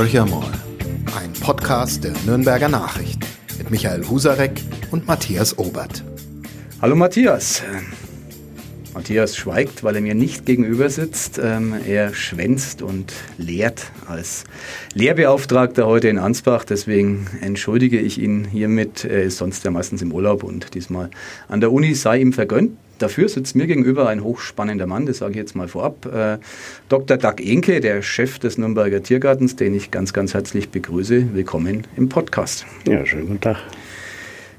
Horcher mal. Ein Podcast der Nürnberger Nachrichten mit Michael Husarek und Matthias Obert. Hallo Matthias. Matthias schweigt, weil er mir nicht gegenüber sitzt. Ähm, er schwänzt und lehrt als Lehrbeauftragter heute in Ansbach. Deswegen entschuldige ich ihn hiermit. Er ist sonst ja meistens im Urlaub und diesmal an der Uni sei ihm vergönnt. Dafür sitzt mir gegenüber ein hochspannender Mann, das sage ich jetzt mal vorab. Äh, Dr. Doug Enke, der Chef des Nürnberger Tiergartens, den ich ganz, ganz herzlich begrüße. Willkommen im Podcast. Ja, schönen guten Tag.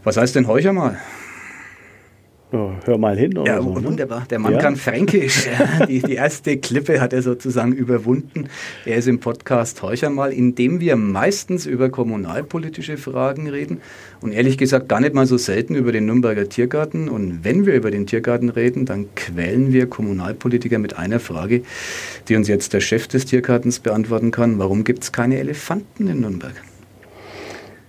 Was heißt denn Heucher mal? Hör mal hin. Oder ja, so, ne? wunderbar. Der Mann Ja. kann Fränkisch. Die, die erste Klippe hat er sozusagen überwunden. Er ist im Podcast Heucher mal, in dem wir meistens über kommunalpolitische Fragen reden und ehrlich gesagt gar nicht mal so selten über den Nürnberger Tiergarten. Und wenn wir über den Tiergarten reden, dann quälen wir Kommunalpolitiker mit einer Frage, die uns jetzt der Chef des Tiergartens beantworten kann. Warum gibt es keine Elefanten in Nürnberg?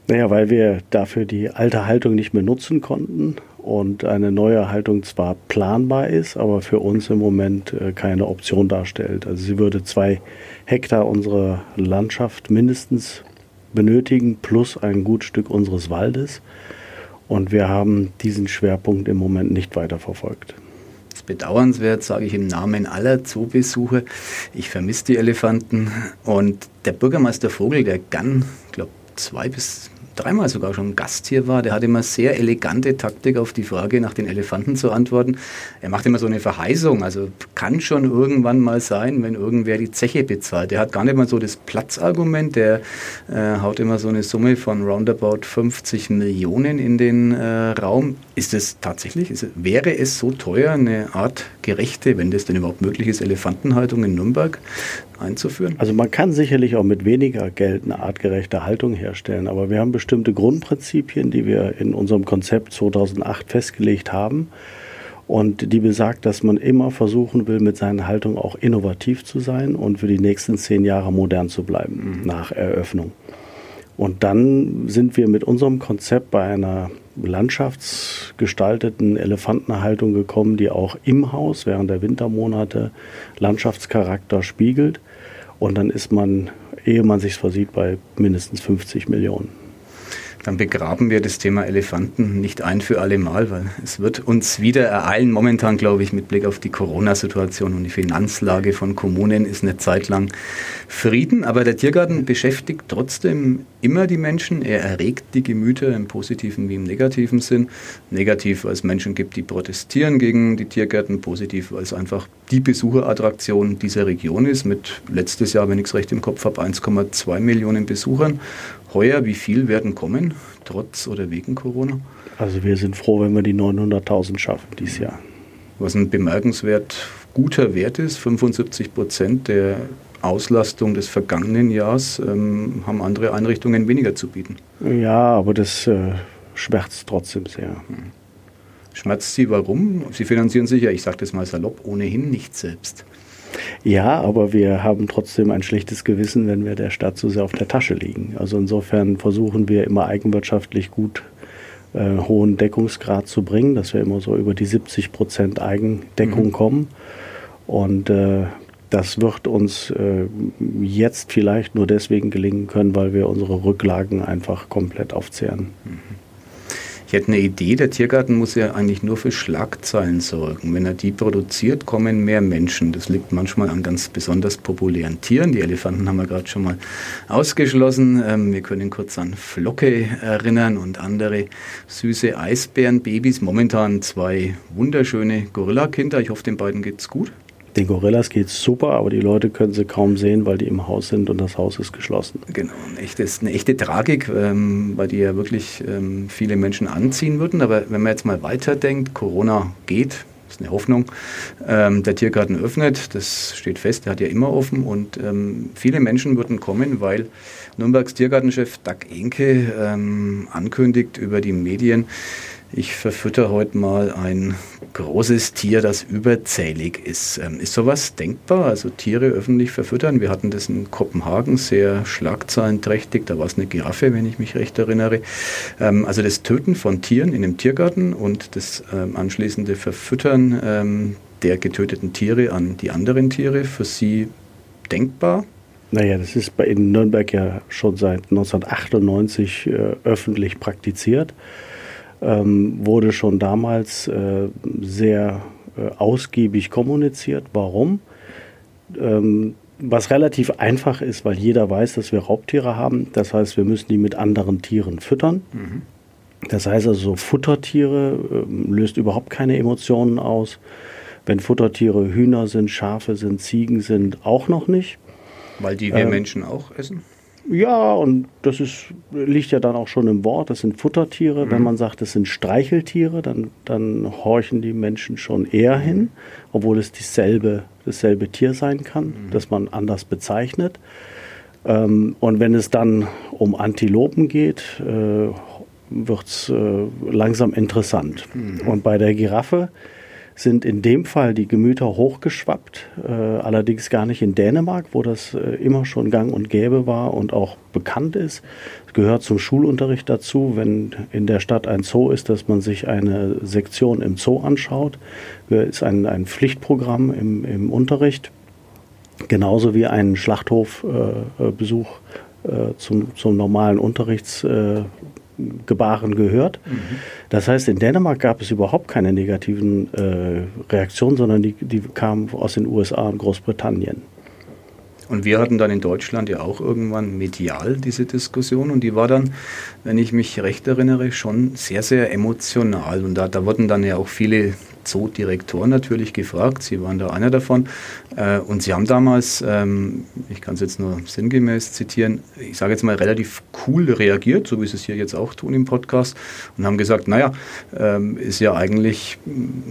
Naja, weil wir dafür die alte Haltung nicht mehr nutzen konnten und eine neue Haltung zwar planbar ist, aber für uns im Moment äh, keine Option darstellt. Also sie würde zwei Hektar unserer Landschaft mindestens benötigen, plus ein gut Stück unseres Waldes. Und wir haben diesen Schwerpunkt im Moment nicht weiterverfolgt. Das ist bedauernswert, sage ich im Namen aller Zoobesucher. Ich vermisse die Elefanten. Und der Bürgermeister Vogel, der ich glaube, zwei bis dreimal sogar schon Gast hier war, der hat immer sehr elegante Taktik auf die Frage nach den Elefanten zu antworten. Er macht immer so eine Verheißung, also kann schon irgendwann mal sein, wenn irgendwer die Zeche bezahlt. Der hat gar nicht mal so das Platzargument, der äh, haut immer so eine Summe von roundabout 50 Millionen in den äh, Raum. Ist es tatsächlich, ist, wäre es so teuer, eine Art gerechte, wenn das denn überhaupt möglich ist, Elefantenhaltung in Nürnberg einzuführen? Also man kann sicherlich auch mit weniger Geld eine artgerechte Haltung herstellen, aber wir haben bestimmte Grundprinzipien, die wir in unserem Konzept 2008 festgelegt haben und die besagt, dass man immer versuchen will, mit seiner Haltung auch innovativ zu sein und für die nächsten zehn Jahre modern zu bleiben nach Eröffnung. Und dann sind wir mit unserem Konzept bei einer landschaftsgestalteten Elefantenhaltung gekommen, die auch im Haus während der Wintermonate Landschaftscharakter spiegelt. Und dann ist man, ehe man sich versieht, bei mindestens 50 Millionen. Dann begraben wir das Thema Elefanten nicht ein für alle Mal, weil es wird uns wieder ereilen. Momentan, glaube ich, mit Blick auf die Corona-Situation und die Finanzlage von Kommunen ist eine Zeit lang Frieden. Aber der Tiergarten beschäftigt trotzdem immer die Menschen. Er erregt die Gemüter im positiven wie im negativen Sinn. Negativ, weil es Menschen gibt, die protestieren gegen die Tiergärten. Positiv, weil es einfach die Besucherattraktion dieser Region ist. Mit letztes Jahr, wenn ich es recht im Kopf habe, 1,2 Millionen Besuchern. Heuer, wie viel werden kommen, trotz oder wegen Corona? Also wir sind froh, wenn wir die 900.000 schaffen dieses Jahr. Was ein bemerkenswert guter Wert ist, 75 Prozent der Auslastung des vergangenen Jahres ähm, haben andere Einrichtungen weniger zu bieten. Ja, aber das äh, schmerzt trotzdem sehr. Schmerzt Sie warum? Sie finanzieren sich ja, ich sage das mal salopp, ohnehin nicht selbst. Ja, aber wir haben trotzdem ein schlechtes Gewissen, wenn wir der Stadt zu sehr auf der Tasche liegen. Also insofern versuchen wir immer eigenwirtschaftlich gut äh, hohen Deckungsgrad zu bringen, dass wir immer so über die 70 Prozent Eigendeckung Mhm. kommen. Und äh, das wird uns äh, jetzt vielleicht nur deswegen gelingen können, weil wir unsere Rücklagen einfach komplett aufzehren. Ich hätte eine Idee, der Tiergarten muss ja eigentlich nur für Schlagzeilen sorgen. Wenn er die produziert, kommen mehr Menschen. Das liegt manchmal an ganz besonders populären Tieren. Die Elefanten haben wir gerade schon mal ausgeschlossen. Ähm, wir können kurz an Flocke erinnern und andere süße Eisbärenbabys. Momentan zwei wunderschöne Gorillakinder. Ich hoffe, den beiden geht's gut. Den Gorillas geht's super, aber die Leute können sie kaum sehen, weil die im Haus sind und das Haus ist geschlossen. Genau, ein echtes, eine echte Tragik, ähm, weil die ja wirklich ähm, viele Menschen anziehen würden. Aber wenn man jetzt mal weiterdenkt, Corona geht, ist eine Hoffnung. Ähm, der Tiergarten öffnet, das steht fest, der hat ja immer offen und ähm, viele Menschen würden kommen, weil Nürnbergs Tiergartenchef Doug Enke ähm, ankündigt über die Medien, ich verfütter heute mal ein großes Tier, das überzählig ist. Ähm, ist sowas denkbar? Also Tiere öffentlich verfüttern? Wir hatten das in Kopenhagen sehr schlagzahlenträchtig. Da war es eine Giraffe, wenn ich mich recht erinnere. Ähm, also das Töten von Tieren in einem Tiergarten und das ähm, anschließende Verfüttern der getöteten Tiere an die anderen Tiere für Sie denkbar? Naja, das ist in Nürnberg ja schon seit 1998 äh, öffentlich praktiziert. Ähm, wurde schon damals äh, sehr äh, ausgiebig kommuniziert. Warum? Ähm, was relativ einfach ist, weil jeder weiß, dass wir Raubtiere haben. Das heißt, wir müssen die mit anderen Tieren füttern. Mhm. Das heißt also, so Futtertiere äh, löst überhaupt keine Emotionen aus. Wenn Futtertiere Hühner sind, Schafe sind, Ziegen sind, auch noch nicht. Weil die wir ähm, Menschen auch essen? Ja, und das ist, liegt ja dann auch schon im Wort, das sind Futtertiere. Mhm. Wenn man sagt, das sind Streicheltiere, dann, dann horchen die Menschen schon eher hin, obwohl es dieselbe, dasselbe Tier sein kann, mhm. das man anders bezeichnet. Ähm, und wenn es dann um Antilopen geht, äh, wird es äh, langsam interessant. Mhm. Und bei der Giraffe sind in dem Fall die Gemüter hochgeschwappt, äh, allerdings gar nicht in Dänemark, wo das äh, immer schon gang und gäbe war und auch bekannt ist. Es gehört zum Schulunterricht dazu, wenn in der Stadt ein Zoo ist, dass man sich eine Sektion im Zoo anschaut. Das ist ein, ein Pflichtprogramm im, im Unterricht, genauso wie ein Schlachthofbesuch äh, äh, zum, zum normalen Unterrichts äh, Gebaren gehört. Mhm. Das heißt, in Dänemark gab es überhaupt keine negativen äh, Reaktionen, sondern die, die kamen aus den USA und Großbritannien. Und wir hatten dann in Deutschland ja auch irgendwann medial diese Diskussion und die war dann, wenn ich mich recht erinnere, schon sehr, sehr emotional. Und da, da wurden dann ja auch viele Zoodirektoren natürlich gefragt. Sie waren da einer davon. Äh, und sie haben damals, ähm, ich kann es jetzt nur sinngemäß zitieren, ich sage jetzt mal relativ cool reagiert, so wie sie es hier jetzt auch tun im Podcast, und haben gesagt, naja, ähm, ist ja eigentlich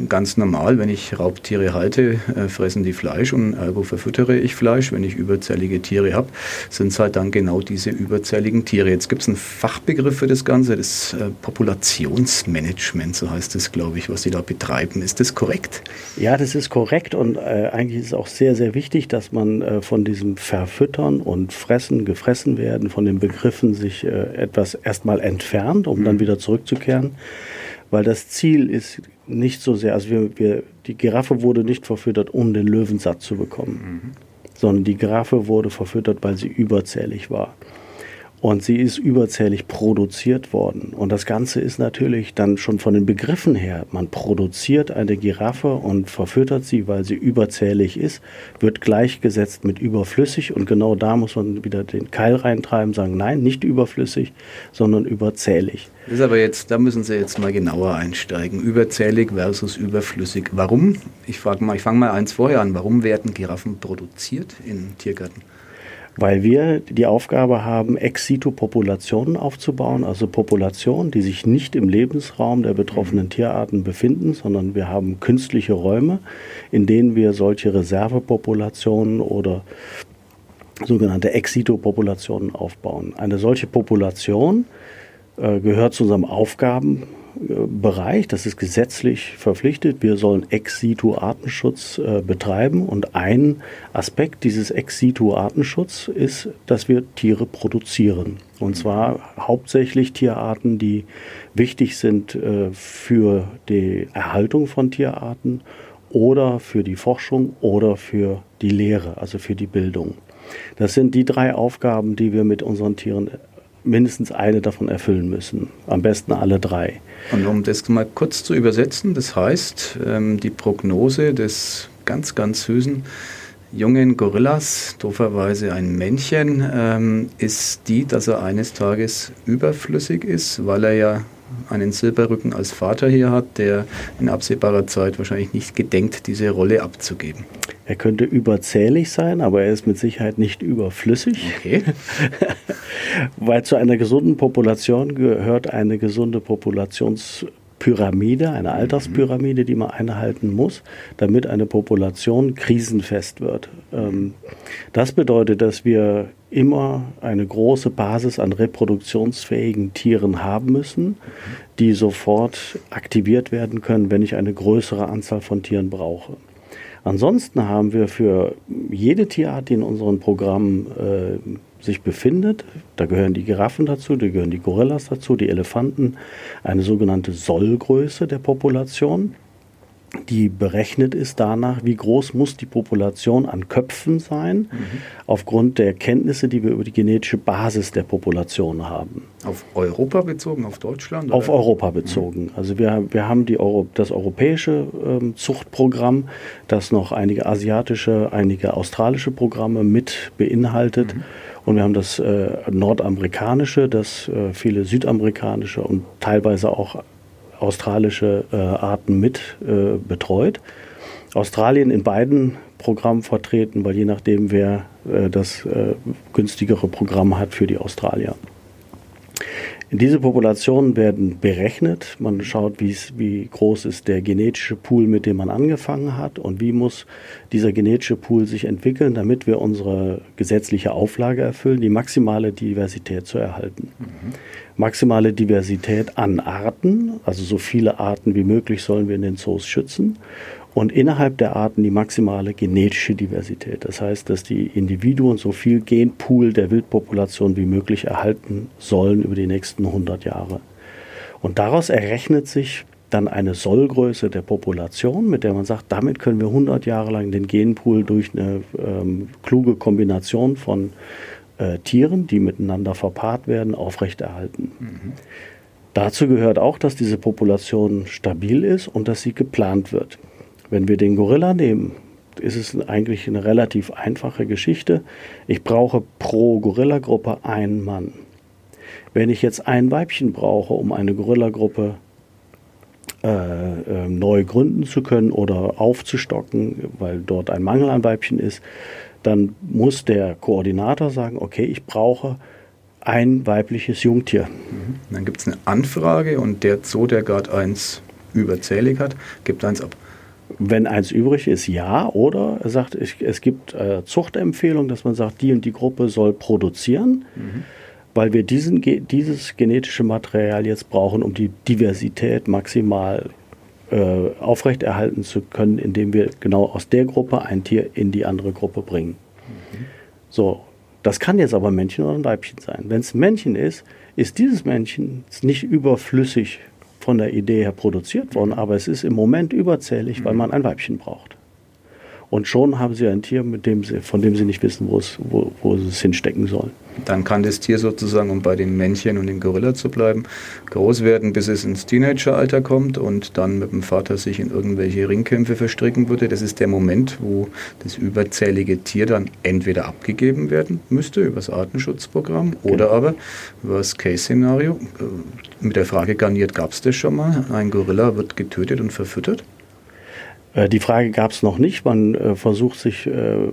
ganz normal, wenn ich Raubtiere halte, äh, fressen die Fleisch und ergo verfüttere ich Fleisch. Wenn ich überzählige Tiere habe, sind es halt dann genau diese überzähligen Tiere. Jetzt gibt es einen Fachbegriff für das Ganze, das äh, Populationsmanagement, so heißt es, glaube ich, was sie da betreiben. Ist das korrekt? Ja, das ist korrekt und äh, eigentlich ist es auch sehr, sehr wichtig, dass man äh, von diesem Verfüttern und Fressen, gefressen werden, von den Begriffen sich äh, etwas erstmal entfernt, um mhm. dann wieder zurückzukehren. Weil das Ziel ist nicht so sehr, also wir, wir, die Giraffe wurde nicht verfüttert, um den Löwen satt zu bekommen, mhm. sondern die Giraffe wurde verfüttert, weil sie überzählig war. Und sie ist überzählig produziert worden. Und das Ganze ist natürlich dann schon von den Begriffen her, man produziert eine Giraffe und verfüttert sie, weil sie überzählig ist, wird gleichgesetzt mit überflüssig. Und genau da muss man wieder den Keil reintreiben, sagen, nein, nicht überflüssig, sondern überzählig. Das ist aber jetzt, da müssen Sie jetzt mal genauer einsteigen. Überzählig versus überflüssig. Warum? Ich frage mal, ich fange mal eins vorher an. Warum werden Giraffen produziert in Tiergärten? Weil wir die Aufgabe haben, Ex-situ-Populationen aufzubauen, also Populationen, die sich nicht im Lebensraum der betroffenen Tierarten befinden, sondern wir haben künstliche Räume, in denen wir solche Reservepopulationen oder sogenannte Ex-situ-Populationen aufbauen. Eine solche Population äh, gehört zu unserem Aufgaben Bereich, das ist gesetzlich verpflichtet. Wir sollen Ex-situ-Artenschutz äh, betreiben und ein Aspekt dieses Ex-situ-Artenschutz ist, dass wir Tiere produzieren. Und zwar hauptsächlich Tierarten, die wichtig sind äh, für die Erhaltung von Tierarten oder für die Forschung oder für die Lehre, also für die Bildung. Das sind die drei Aufgaben, die wir mit unseren Tieren mindestens eine davon erfüllen müssen. Am besten alle drei. Und um das mal kurz zu übersetzen, das heißt, ähm, die Prognose des ganz, ganz süßen jungen Gorillas, dooferweise ein Männchen, ähm, ist die, dass er eines Tages überflüssig ist, weil er ja einen Silberrücken als Vater hier hat, der in absehbarer Zeit wahrscheinlich nicht gedenkt, diese Rolle abzugeben. Er könnte überzählig sein, aber er ist mit Sicherheit nicht überflüssig. Okay. Weil zu einer gesunden Population gehört eine gesunde Populationspyramide, eine Alterspyramide, die man einhalten muss, damit eine Population krisenfest wird. Ähm, das bedeutet, dass wir immer eine große Basis an reproduktionsfähigen Tieren haben müssen, die sofort aktiviert werden können, wenn ich eine größere Anzahl von Tieren brauche. Ansonsten haben wir für jede Tierart, die in unseren Programmen äh, sich befindet, da gehören die Giraffen dazu, da gehören die Gorillas dazu, die Elefanten, eine sogenannte Sollgröße der Population. die berechnet ist danach, wie groß muss die Population an Köpfen sein, mhm. aufgrund der Kenntnisse, die wir über die genetische Basis der Population haben. Auf Europa bezogen, auf Deutschland? Oder? Auf Europa bezogen. Mhm. Also wir, wir haben die Euro, das europäische ähm, Zuchtprogramm, das noch einige asiatische, einige australische Programme mit beinhaltet. Mhm. Und wir haben das äh, nordamerikanische, das äh, viele südamerikanische und teilweise auch australische äh, Arten mit äh, betreut. Australien in beiden Programmen vertreten, weil je nachdem, wer äh, das äh, günstigere Programm hat für die Australier. Diese Populationen werden berechnet. Man schaut, wie groß ist der genetische Pool, mit dem man angefangen hat und wie muss dieser genetische Pool sich entwickeln, damit wir unsere gesetzliche Auflage erfüllen, die maximale Diversität zu erhalten. Mhm. Maximale Diversität an Arten, also so viele Arten wie möglich sollen wir in den Zoos schützen und innerhalb der Arten die maximale genetische Diversität. Das heißt, dass die Individuen so viel Genpool der Wildpopulation wie möglich erhalten sollen über die nächsten 100 Jahre. Und daraus errechnet sich dann eine Sollgröße der Population, mit der man sagt, damit können wir 100 Jahre lang den Genpool durch eine ähm, kluge Kombination von äh, Tieren, die miteinander verpaart werden, aufrechterhalten. Mhm. Dazu gehört auch, dass diese Population stabil ist und dass sie geplant wird. Wenn wir den Gorilla nehmen, ist es eigentlich eine relativ einfache Geschichte. Ich brauche pro Gorilla-Gruppe einen Mann. Wenn ich jetzt ein Weibchen brauche, um eine Gorilla-Gruppe äh, äh, neu gründen zu können oder aufzustocken, weil dort ein Mangel an Weibchen ist, dann muss der Koordinator sagen, okay, ich brauche ein weibliches Jungtier. Mhm. Dann gibt es eine Anfrage und der Zoo, der gerade eins überzählig hat, gibt eins ab. Wenn eins übrig ist, ja. Oder er sagt, es gibt äh, Zuchtempfehlungen, dass man sagt, die und die Gruppe soll produzieren, mhm. weil wir diesen, dieses genetische Material jetzt brauchen, um die Diversität maximal äh, aufrechterhalten zu können, indem wir genau aus der Gruppe ein Tier in die andere Gruppe bringen. Mhm. So, das kann jetzt aber ein Männchen oder ein Weibchen sein. Wenn es ein Männchen ist, ist dieses Männchen nicht überflüssig von der Idee her produziert worden, aber es ist im Moment überzählig, weil man ein Weibchen braucht. Und schon haben sie ein Tier, mit dem sie, von dem sie nicht wissen, wo, es, wo, wo sie es hinstecken sollen. Dann kann das Tier sozusagen, um bei den Männchen und dem Gorilla zu bleiben, groß werden, bis es ins Teenageralter kommt und dann mit dem Vater sich in irgendwelche Ringkämpfe verstricken würde. Das ist der Moment, wo das überzählige Tier dann entweder abgegeben werden müsste über das Artenschutzprogramm oder genau. aber, Worst-Case-Szenario, äh, mit der Frage garniert, gab es das schon mal? Ein Gorilla wird getötet und verfüttert? Äh, die Frage gab es noch nicht. Man äh, versucht sich, äh,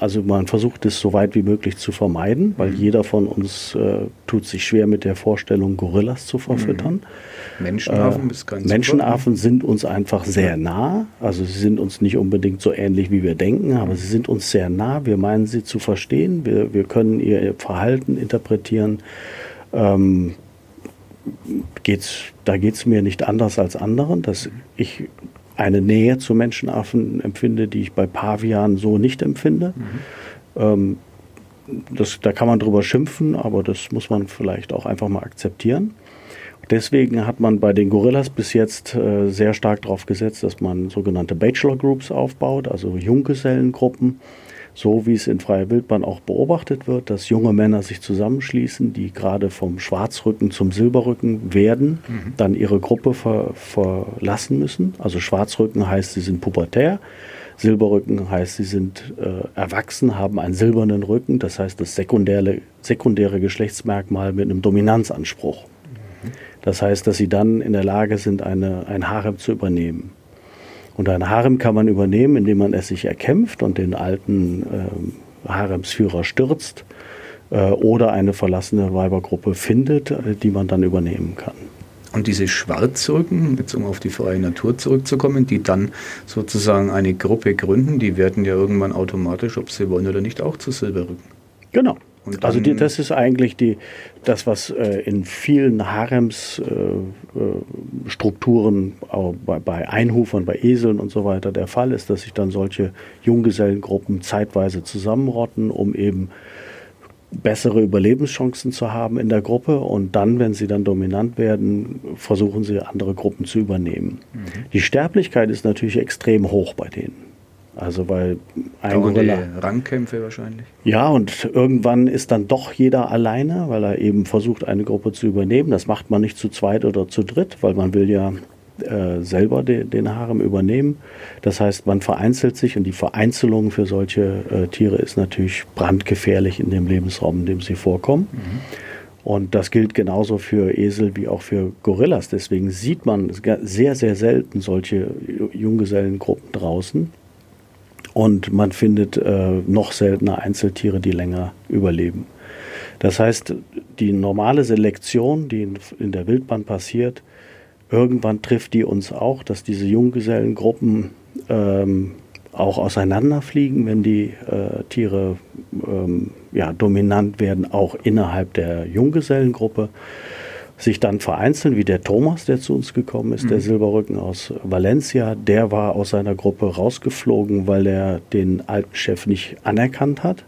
also man versucht es so weit wie möglich zu vermeiden, weil mhm. jeder von uns äh, tut sich schwer mit der Vorstellung, Gorillas zu verfüttern. Mhm. Menschenaffen ist ganz Menschenaffen sind uns einfach sehr nah. Also sie sind uns nicht unbedingt so ähnlich, wie wir denken, aber sie sind uns sehr nah. Wir meinen sie zu verstehen. Wir, wir können ihr Verhalten interpretieren. Ähm, geht's, da geht es mir nicht anders als anderen, dass ich eine Nähe zu Menschenaffen empfinde, die ich bei Pavianen so nicht empfinde. Mhm. Ähm, das, da kann man drüber schimpfen, aber das muss man vielleicht auch einfach mal akzeptieren. Deswegen hat man bei den Gorillas bis jetzt äh, sehr stark darauf gesetzt, dass man sogenannte Bachelor Groups aufbaut, also Junggesellengruppen so wie es in freier Wildbahn auch beobachtet wird, dass junge Männer sich zusammenschließen, die gerade vom Schwarzrücken zum Silberrücken werden, mhm. dann ihre Gruppe ver verlassen müssen. Also Schwarzrücken heißt, sie sind pubertär. Silberrücken heißt, sie sind äh, erwachsen, haben einen silbernen Rücken, das heißt das sekundäre, sekundäre Geschlechtsmerkmal mit einem Dominanzanspruch. Mhm. Das heißt, dass sie dann in der Lage sind, eine, ein Harem zu übernehmen. Und ein Harem kann man übernehmen, indem man es sich erkämpft und den alten äh, Haremsführer stürzt äh, oder eine verlassene Weibergruppe findet, äh, die man dann übernehmen kann. Und diese Schwarzrücken, jetzt um auf die freie Natur zurückzukommen, die dann sozusagen eine Gruppe gründen, die werden ja irgendwann automatisch, ob sie wollen oder nicht, auch zu Silberrücken. Genau also die, das ist eigentlich die, das, was äh, in vielen Haremsstrukturen, äh, äh, bei, bei Einhufern, bei Eseln und so weiter der Fall ist, dass sich dann solche Junggesellengruppen zeitweise zusammenrotten, um eben bessere Überlebenschancen zu haben in der Gruppe und dann, wenn sie dann dominant werden, versuchen sie andere Gruppen zu übernehmen. Mhm. Die Sterblichkeit ist natürlich extrem hoch bei denen. Also weil ein Gorilla, Rangkämpfe wahrscheinlich. Ja, und irgendwann ist dann doch jeder alleine, weil er eben versucht, eine Gruppe zu übernehmen. Das macht man nicht zu zweit oder zu dritt, weil man will ja äh, selber de, den Harem übernehmen. Das heißt, man vereinzelt sich und die Vereinzelung für solche äh, Tiere ist natürlich brandgefährlich in dem Lebensraum, in dem sie vorkommen. Mhm. Und das gilt genauso für Esel wie auch für Gorillas. Deswegen sieht man sehr, sehr selten solche Junggesellengruppen draußen. Und man findet äh, noch seltener Einzeltiere, die länger überleben. Das heißt, die normale Selektion, die in, der Wildbahn passiert, irgendwann trifft die uns auch, dass diese Junggesellengruppen ähm, auch auseinanderfliegen, wenn die äh, Tiere ähm, ja, dominant werden, auch innerhalb der Junggesellengruppe sich dann vereinzeln, wie der Thomas, der zu uns gekommen ist, mhm. der Silberrücken aus Valencia, der war aus seiner Gruppe rausgeflogen, weil er den alten Chef nicht anerkannt hat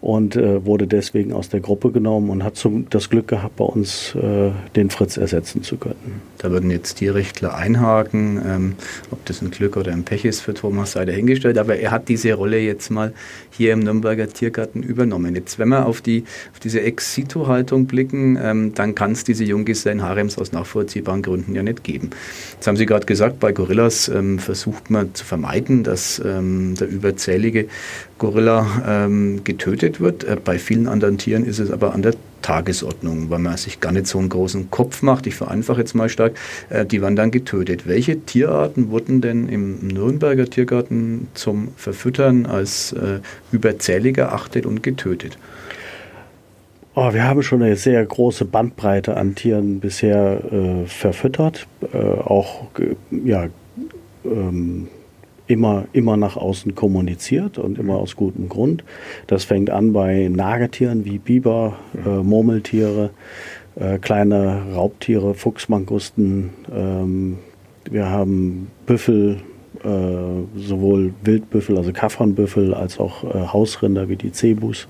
und äh, wurde deswegen aus der Gruppe genommen und hat zum, das Glück gehabt, bei uns äh, den Fritz ersetzen zu können. Da würden jetzt Tierrechtler einhaken, ähm, ob das ein Glück oder ein Pech ist für Thomas sei dahingestellt, aber er hat diese Rolle jetzt mal hier im Nürnberger Tiergarten übernommen. Jetzt, wenn wir auf, die, auf diese Ex-Situ-Haltung blicken, ähm, dann kann es diese Junggesellen-Harems aus nachvollziehbaren Gründen ja nicht geben. Jetzt haben Sie gerade gesagt, bei Gorillas ähm, versucht man zu vermeiden, dass ähm, der überzählige Gorilla ähm, getötet wird. Äh, bei vielen anderen Tieren ist es aber an der Tagesordnung, weil man sich gar nicht so einen großen Kopf macht. Ich vereinfache jetzt mal stark. Äh, die waren dann getötet. Welche Tierarten wurden denn im Nürnberger Tiergarten zum Verfüttern als äh, überzählig erachtet und getötet? Oh, wir haben schon eine sehr große Bandbreite an Tieren bisher äh, verfüttert, äh, auch ja, ähm, immer, immer nach außen kommuniziert und immer aus gutem Grund. Das fängt an bei Nagetieren wie Biber, äh, Murmeltiere, äh, kleine Raubtiere, Fuchsmangusten. Ähm, wir haben Büffel, äh, sowohl Wildbüffel, also Kaffernbüffel, als auch äh, Hausrinder wie die Cebus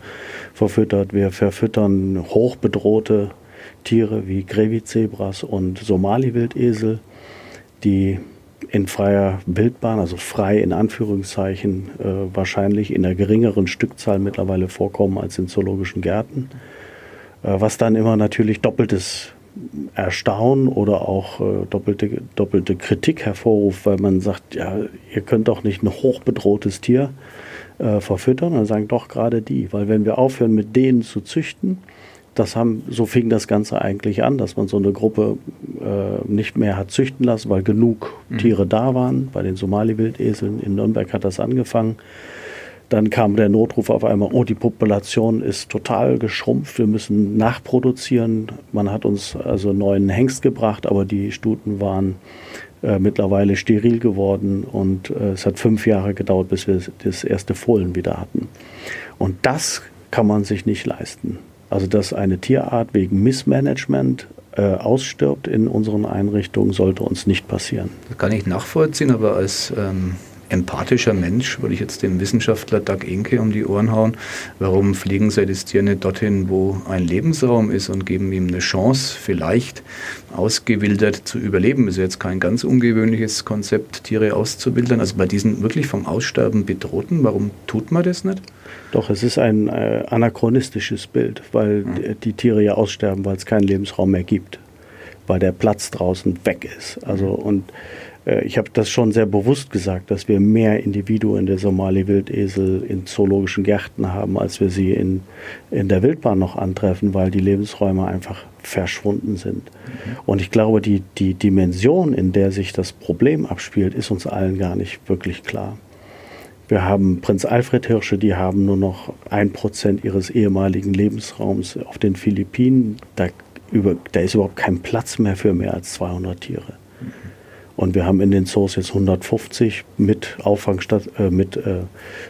verfüttert. Wir verfüttern hochbedrohte Tiere wie Grevizebras und Somali-Wildesel, die in freier Wildbahn, also frei in Anführungszeichen, äh, wahrscheinlich in einer geringeren Stückzahl mittlerweile vorkommen als in zoologischen Gärten. Äh, was dann immer natürlich doppeltes Erstaunen oder auch äh, doppelte, doppelte Kritik hervorruft, weil man sagt, ja, ihr könnt doch nicht ein hochbedrohtes Tier äh, verfüttern. dann sagen doch gerade die, weil wenn wir aufhören, mit denen zu züchten, das haben, so fing das Ganze eigentlich an, dass man so eine Gruppe äh, nicht mehr hat züchten lassen, weil genug mhm. Tiere da waren. Bei den Somali-Wildeseln in Nürnberg hat das angefangen. Dann kam der Notruf auf einmal, oh, die Population ist total geschrumpft, wir müssen nachproduzieren. Man hat uns also neuen Hengst gebracht, aber die Stuten waren äh, mittlerweile steril geworden und äh, es hat fünf Jahre gedauert, bis wir das erste Fohlen wieder hatten. Und das kann man sich nicht leisten. Also dass eine Tierart wegen Missmanagement äh, ausstirbt in unseren Einrichtungen, sollte uns nicht passieren. Das kann ich nachvollziehen, aber als ähm, empathischer Mensch würde ich jetzt dem Wissenschaftler Doug Inke um die Ohren hauen. Warum fliegen sie das Tier nicht dorthin, wo ein Lebensraum ist und geben ihm eine Chance, vielleicht ausgewildert zu überleben? Das ist jetzt kein ganz ungewöhnliches Konzept, Tiere auszubildern. Also bei diesen wirklich vom Aussterben bedrohten, warum tut man das nicht? Doch, es ist ein äh, anachronistisches Bild, weil mhm. die Tiere ja aussterben, weil es keinen Lebensraum mehr gibt, weil der Platz draußen weg ist. Also mhm. und äh, ich habe das schon sehr bewusst gesagt, dass wir mehr Individuen der Somali-Wildesel in zoologischen Gärten haben, als wir sie in, in der Wildbahn noch antreffen, weil die Lebensräume einfach verschwunden sind. Mhm. Und ich glaube, die, die Dimension, in der sich das Problem abspielt, ist uns allen gar nicht wirklich klar. Wir haben Prinz Alfred Hirsche, die haben nur noch ein Prozent ihres ehemaligen Lebensraums auf den Philippinen. Da, über, da ist überhaupt kein Platz mehr für mehr als 200 Tiere. Und wir haben in den Zoos jetzt 150 mit, Auffangstat äh, mit äh,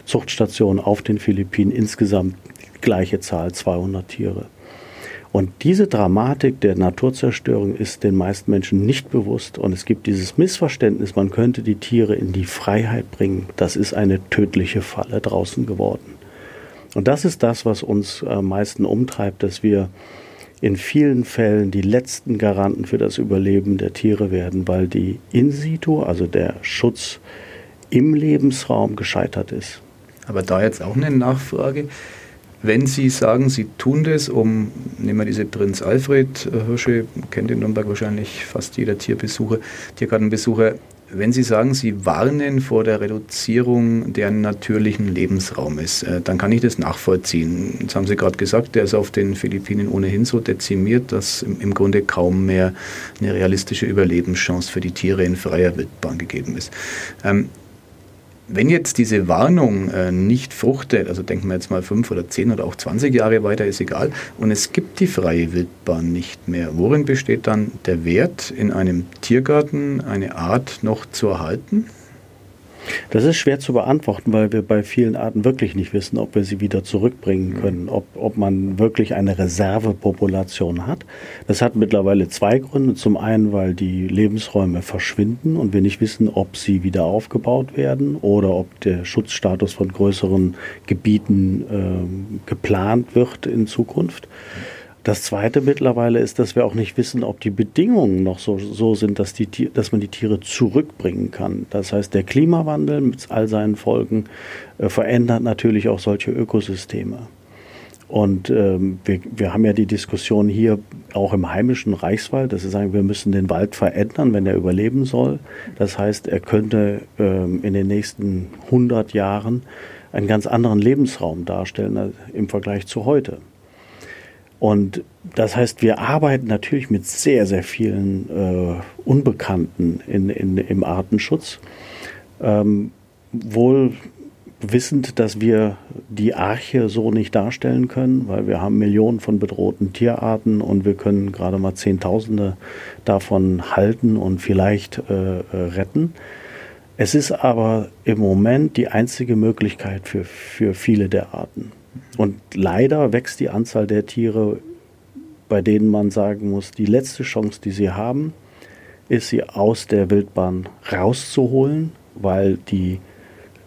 Zuchtstationen auf den Philippinen, insgesamt gleiche Zahl, 200 Tiere. Und diese Dramatik der Naturzerstörung ist den meisten Menschen nicht bewusst. Und es gibt dieses Missverständnis, man könnte die Tiere in die Freiheit bringen. Das ist eine tödliche Falle draußen geworden. Und das ist das, was uns am meisten umtreibt, dass wir in vielen Fällen die letzten Garanten für das Überleben der Tiere werden, weil die in situ, also der Schutz im Lebensraum gescheitert ist. Aber da jetzt auch eine Nachfrage. Wenn Sie sagen, Sie tun das, um, nehmen wir diese Prinz Alfred Hirsche, kennt in Nürnberg wahrscheinlich fast jeder Tierbesucher, Tiergartenbesucher, wenn Sie sagen, Sie warnen vor der Reduzierung der natürlichen Lebensraumes, äh, dann kann ich das nachvollziehen. Jetzt haben Sie gerade gesagt, der ist auf den Philippinen ohnehin so dezimiert, dass im Grunde kaum mehr eine realistische Überlebenschance für die Tiere in freier Wildbahn gegeben ist. Wenn jetzt diese Warnung äh, nicht fruchtet, also denken wir jetzt mal fünf oder zehn oder auch 20 Jahre weiter, ist egal, und es gibt die freie Wildbahn nicht mehr, worin besteht dann der Wert, in einem Tiergarten eine Art noch zu erhalten? Das ist schwer zu beantworten, weil wir bei vielen Arten wirklich nicht wissen, ob wir sie wieder zurückbringen können, ob, ob man wirklich eine Reservepopulation hat. Das hat mittlerweile zwei Gründe. Zum einen, weil die Lebensräume verschwinden und wir nicht wissen, ob sie wieder aufgebaut werden oder ob der Schutzstatus von größeren Gebieten äh, geplant wird in Zukunft. Das Zweite mittlerweile ist, dass wir auch nicht wissen, ob die Bedingungen noch so, so sind, dass, die, dass man die Tiere zurückbringen kann. Das heißt, der Klimawandel mit all seinen Folgen äh, verändert natürlich auch solche Ökosysteme. Und ähm, wir, wir haben ja die Diskussion hier auch im heimischen Reichswald, dass wir sagen, wir müssen den Wald verändern, wenn er überleben soll. Das heißt, er könnte ähm, in den nächsten 100 Jahren einen ganz anderen Lebensraum darstellen äh, im Vergleich zu heute. Und das heißt, wir arbeiten natürlich mit sehr, sehr vielen äh, Unbekannten in, in, im Artenschutz. Ähm, wohl wissend, dass wir die Arche so nicht darstellen können, weil wir haben Millionen von bedrohten Tierarten und wir können gerade mal Zehntausende davon halten und vielleicht äh, äh retten. Es ist aber im Moment die einzige Möglichkeit für, für viele der Arten. Und leider wächst die Anzahl der Tiere, bei denen man sagen muss, die letzte Chance, die sie haben, ist sie aus der Wildbahn rauszuholen, weil die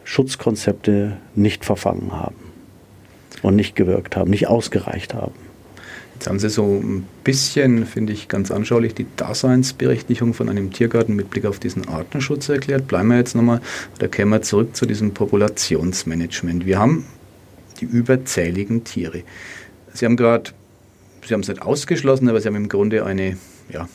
Schutzkonzepte nicht verfangen haben und nicht gewirkt haben, nicht ausgereicht haben. Jetzt haben Sie so ein bisschen, finde ich, ganz anschaulich die Daseinsberechtigung von einem Tiergarten mit Blick auf diesen Artenschutz erklärt. Bleiben wir jetzt nochmal, oder kämen wir zurück zu diesem Populationsmanagement. Wir haben die überzähligen Tiere. Sie haben gerade, Sie haben es nicht ausgeschlossen, aber Sie haben im Grunde eine ja,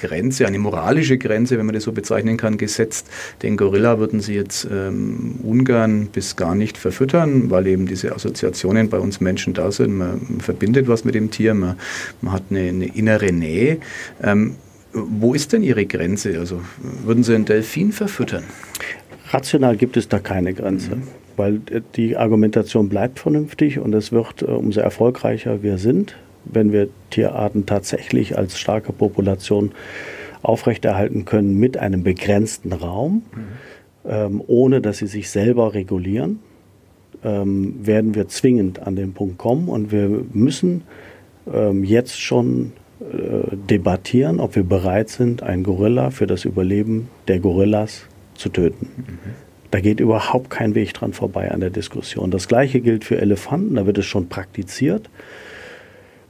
Grenze, eine moralische Grenze, wenn man das so bezeichnen kann, gesetzt. Den Gorilla würden Sie jetzt ähm, ungern bis gar nicht verfüttern, weil eben diese Assoziationen bei uns Menschen da sind. Man, man verbindet was mit dem Tier, man, man hat eine, eine, innere Nähe. Ähm, wo ist denn Ihre Grenze? Also würden Sie einen Delfin verfüttern? Rational gibt es da keine Grenze. Mhm weil die Argumentation bleibt vernünftig und es wird, äh, umso erfolgreicher wir sind, wenn wir Tierarten tatsächlich als starke Population aufrechterhalten können mit einem begrenzten Raum, mhm. ähm, ohne dass sie sich selber regulieren, ähm, werden wir zwingend an den Punkt kommen und wir müssen ähm, jetzt schon äh, debattieren, ob wir bereit sind, einen Gorilla für das Überleben der Gorillas zu töten. Mhm. Da geht überhaupt kein Weg dran vorbei an der Diskussion. Das gleiche gilt für Elefanten, da wird es schon praktiziert.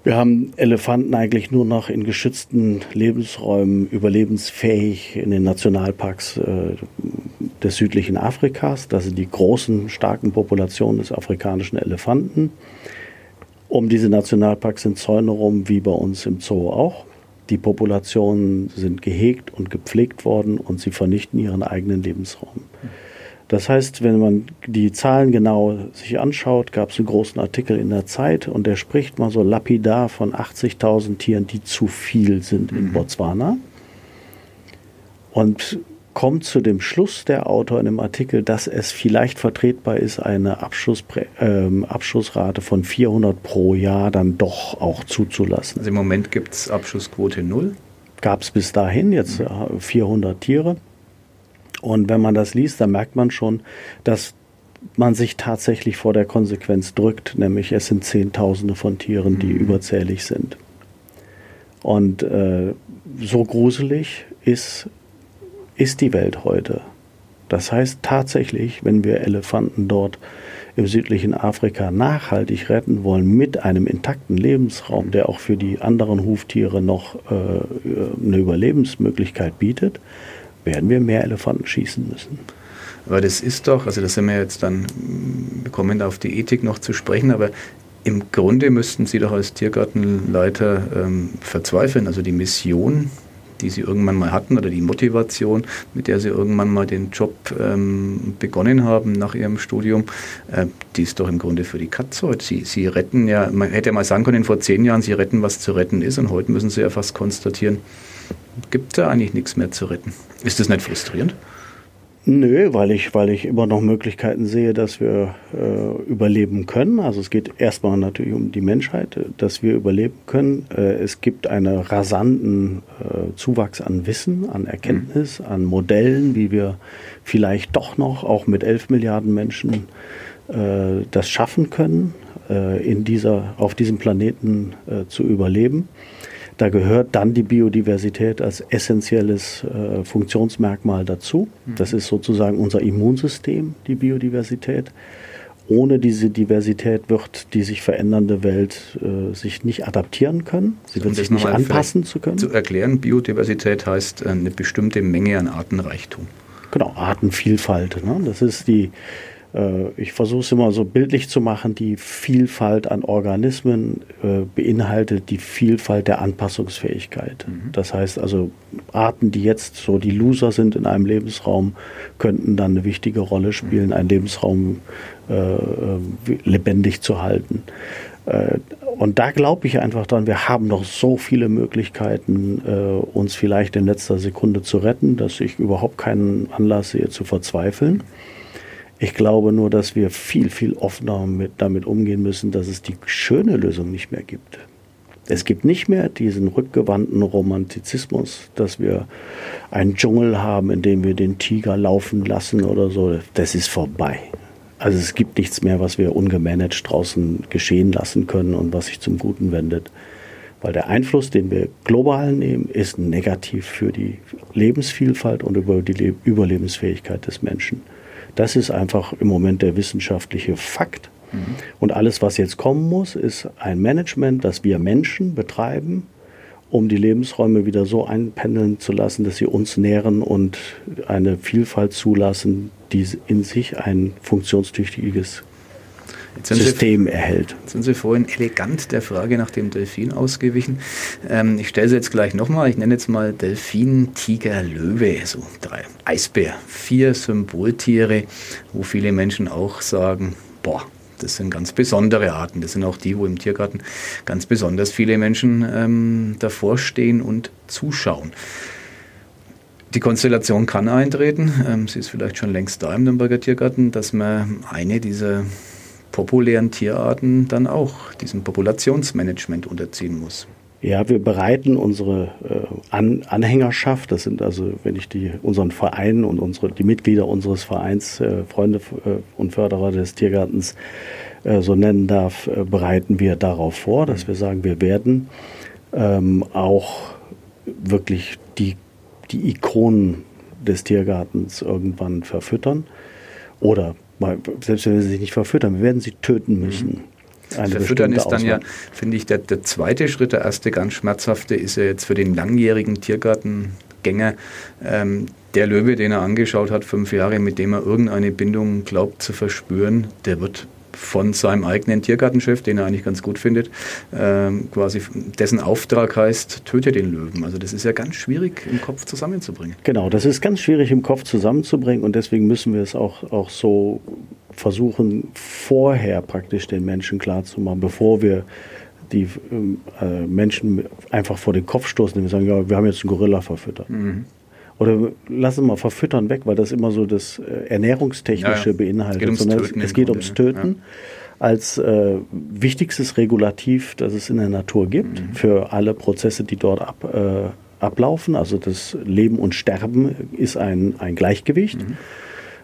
Wir haben Elefanten eigentlich nur noch in geschützten Lebensräumen überlebensfähig in den Nationalparks äh, des südlichen Afrikas. Das sind die großen, starken Populationen des afrikanischen Elefanten. Um diese Nationalparks sind Zäune rum, wie bei uns im Zoo auch. Die Populationen sind gehegt und gepflegt worden und sie vernichten ihren eigenen Lebensraum. Das heißt, wenn man die Zahlen genau sich anschaut, gab es einen großen Artikel in der Zeit und der spricht mal so lapidar von 80.000 Tieren, die zu viel sind in mhm. Botswana. Und kommt zu dem Schluss der Autor in dem Artikel, dass es vielleicht vertretbar ist, eine Abschussprä äh, Abschussrate von 400 pro Jahr dann doch auch zuzulassen. Also im Moment gibt es Abschussquote null? Gab es bis dahin, jetzt 400 Tiere. Und wenn man das liest, dann merkt man schon, dass man sich tatsächlich vor der Konsequenz drückt, nämlich es sind Zehntausende von Tieren, die mhm. überzählig sind. Und äh, so gruselig ist, ist die Welt heute. Das heißt tatsächlich, wenn wir Elefanten dort im südlichen Afrika nachhaltig retten wollen mit einem intakten Lebensraum, der auch für die anderen Huftiere noch äh, eine Überlebensmöglichkeit bietet, werden wir mehr Elefanten schießen müssen. Aber das ist doch, also das sind wir jetzt dann, wir kommen auf die Ethik noch zu sprechen, aber im Grunde müssten Sie doch als Tiergartenleiter ähm, verzweifeln. Also die Mission, die Sie irgendwann mal hatten oder die Motivation, mit der Sie irgendwann mal den Job ähm, begonnen haben nach Ihrem Studium, äh, die ist doch im Grunde für die Katze heute. Sie, Sie retten ja, man hätte ja mal sagen können, vor zehn Jahren, Sie retten, was zu retten ist und heute müssen Sie ja fast konstatieren, gibt da eigentlich nichts mehr zu retten. Ist das nicht frustrierend? Nö, weil ich, weil ich immer noch Möglichkeiten sehe, dass wir äh, überleben können. Also es geht erstmal natürlich um die Menschheit, dass wir überleben können. Äh, es gibt einen rasanten äh, Zuwachs an Wissen, an Erkenntnis, an Modellen, wie wir vielleicht doch noch auch mit 11 Milliarden Menschen äh, das schaffen können, äh, in dieser, auf diesem Planeten äh, zu überleben. Da gehört dann die Biodiversität als essentielles äh, Funktionsmerkmal dazu. Mhm. Das ist sozusagen unser Immunsystem, die Biodiversität. Ohne diese Diversität wird die sich verändernde Welt äh, sich nicht adaptieren können. Sie wird sich nicht anpassen zu können. Zu erklären, Biodiversität heißt äh, eine bestimmte Menge an Artenreichtum. Genau, Artenvielfalt. Ne? Das ist die, ich versuche es immer so bildlich zu machen, die Vielfalt an Organismen äh, beinhaltet die Vielfalt der Anpassungsfähigkeit. Mhm. Das heißt also, Arten, die jetzt so die Loser sind in einem Lebensraum, könnten dann eine wichtige Rolle spielen, mhm. einen Lebensraum äh, lebendig zu halten. Und da glaube ich einfach dran, wir haben noch so viele Möglichkeiten, uns vielleicht in letzter Sekunde zu retten, dass ich überhaupt keinen Anlass sehe zu verzweifeln. Ich glaube nur, dass wir viel, viel offener mit, damit umgehen müssen, dass es die schöne Lösung nicht mehr gibt. Es gibt nicht mehr diesen rückgewandten Romantizismus, dass wir einen Dschungel haben, in dem wir den Tiger laufen lassen oder so. Das ist vorbei. Also es gibt nichts mehr, was wir ungemanagt draußen geschehen lassen können und was sich zum Guten wendet. Weil der Einfluss, den wir global nehmen, ist negativ für die Lebensvielfalt und über die Überlebensfähigkeit des Menschen. Das ist einfach im Moment der wissenschaftliche Fakt. Mhm. Und alles, was jetzt kommen muss, ist ein Management, das wir Menschen betreiben, um die Lebensräume wieder so einpendeln zu lassen, dass sie uns nähren und eine Vielfalt zulassen, die in sich ein funktionstüchtiges System Sie, erhält. Jetzt sind Sie vorhin elegant der Frage nach dem Delfin ausgewichen. Ähm, ich stelle sie jetzt gleich nochmal. Ich nenne jetzt mal Delfin, Tiger, Löwe, so drei Eisbär. Vier Symboltiere, wo viele Menschen auch sagen, boah, das sind ganz besondere Arten. Das sind auch die, wo im Tiergarten ganz besonders viele Menschen ähm, davor stehen und zuschauen. Die Konstellation kann eintreten, ähm, sie ist vielleicht schon längst da im Nürnberger Tiergarten, dass man eine dieser populären Tierarten dann auch diesem Populationsmanagement unterziehen muss. Ja, wir bereiten unsere äh, An Anhängerschaft, das sind also, wenn ich die, unseren Verein und unsere, die Mitglieder unseres Vereins, äh, Freunde äh, und Förderer des Tiergartens äh, so nennen darf, äh, bereiten wir darauf vor, dass wir sagen, wir werden ähm, auch wirklich die, die Ikonen des Tiergartens irgendwann verfüttern oder selbst wenn wir sie nicht verfüttern, wir werden sie töten müssen. Eine Verfüttern ist dann Auswahl. ja, finde ich, der, der zweite Schritt, der erste ganz schmerzhafte, ist ja jetzt für den langjährigen Tiergartengänger ähm, der Löwe, den er angeschaut hat, fünf Jahre, mit dem er irgendeine Bindung glaubt zu verspüren, der wird von seinem eigenen Tiergartenchef, den er eigentlich ganz gut findet, ähm, quasi dessen Auftrag heißt, töte den Löwen. Also das ist ja ganz schwierig im Kopf zusammenzubringen. Genau, das ist ganz schwierig im Kopf zusammenzubringen und deswegen müssen wir es auch, auch so versuchen, vorher praktisch den Menschen klarzumachen, bevor wir die äh, Menschen einfach vor den Kopf stoßen, und wir sagen, ja, wir haben jetzt einen Gorilla verfüttert. Mhm. Oder lassen wir mal verfüttern weg, weil das immer so das äh, Ernährungstechnische ja, ja. beinhaltet. Es geht ums Töten. Es geht ums Töten ja. als äh, wichtigstes Regulativ, das es in der Natur gibt, mhm. für alle Prozesse, die dort ab, äh, ablaufen. Also das Leben und Sterben ist ein, ein Gleichgewicht. Mhm.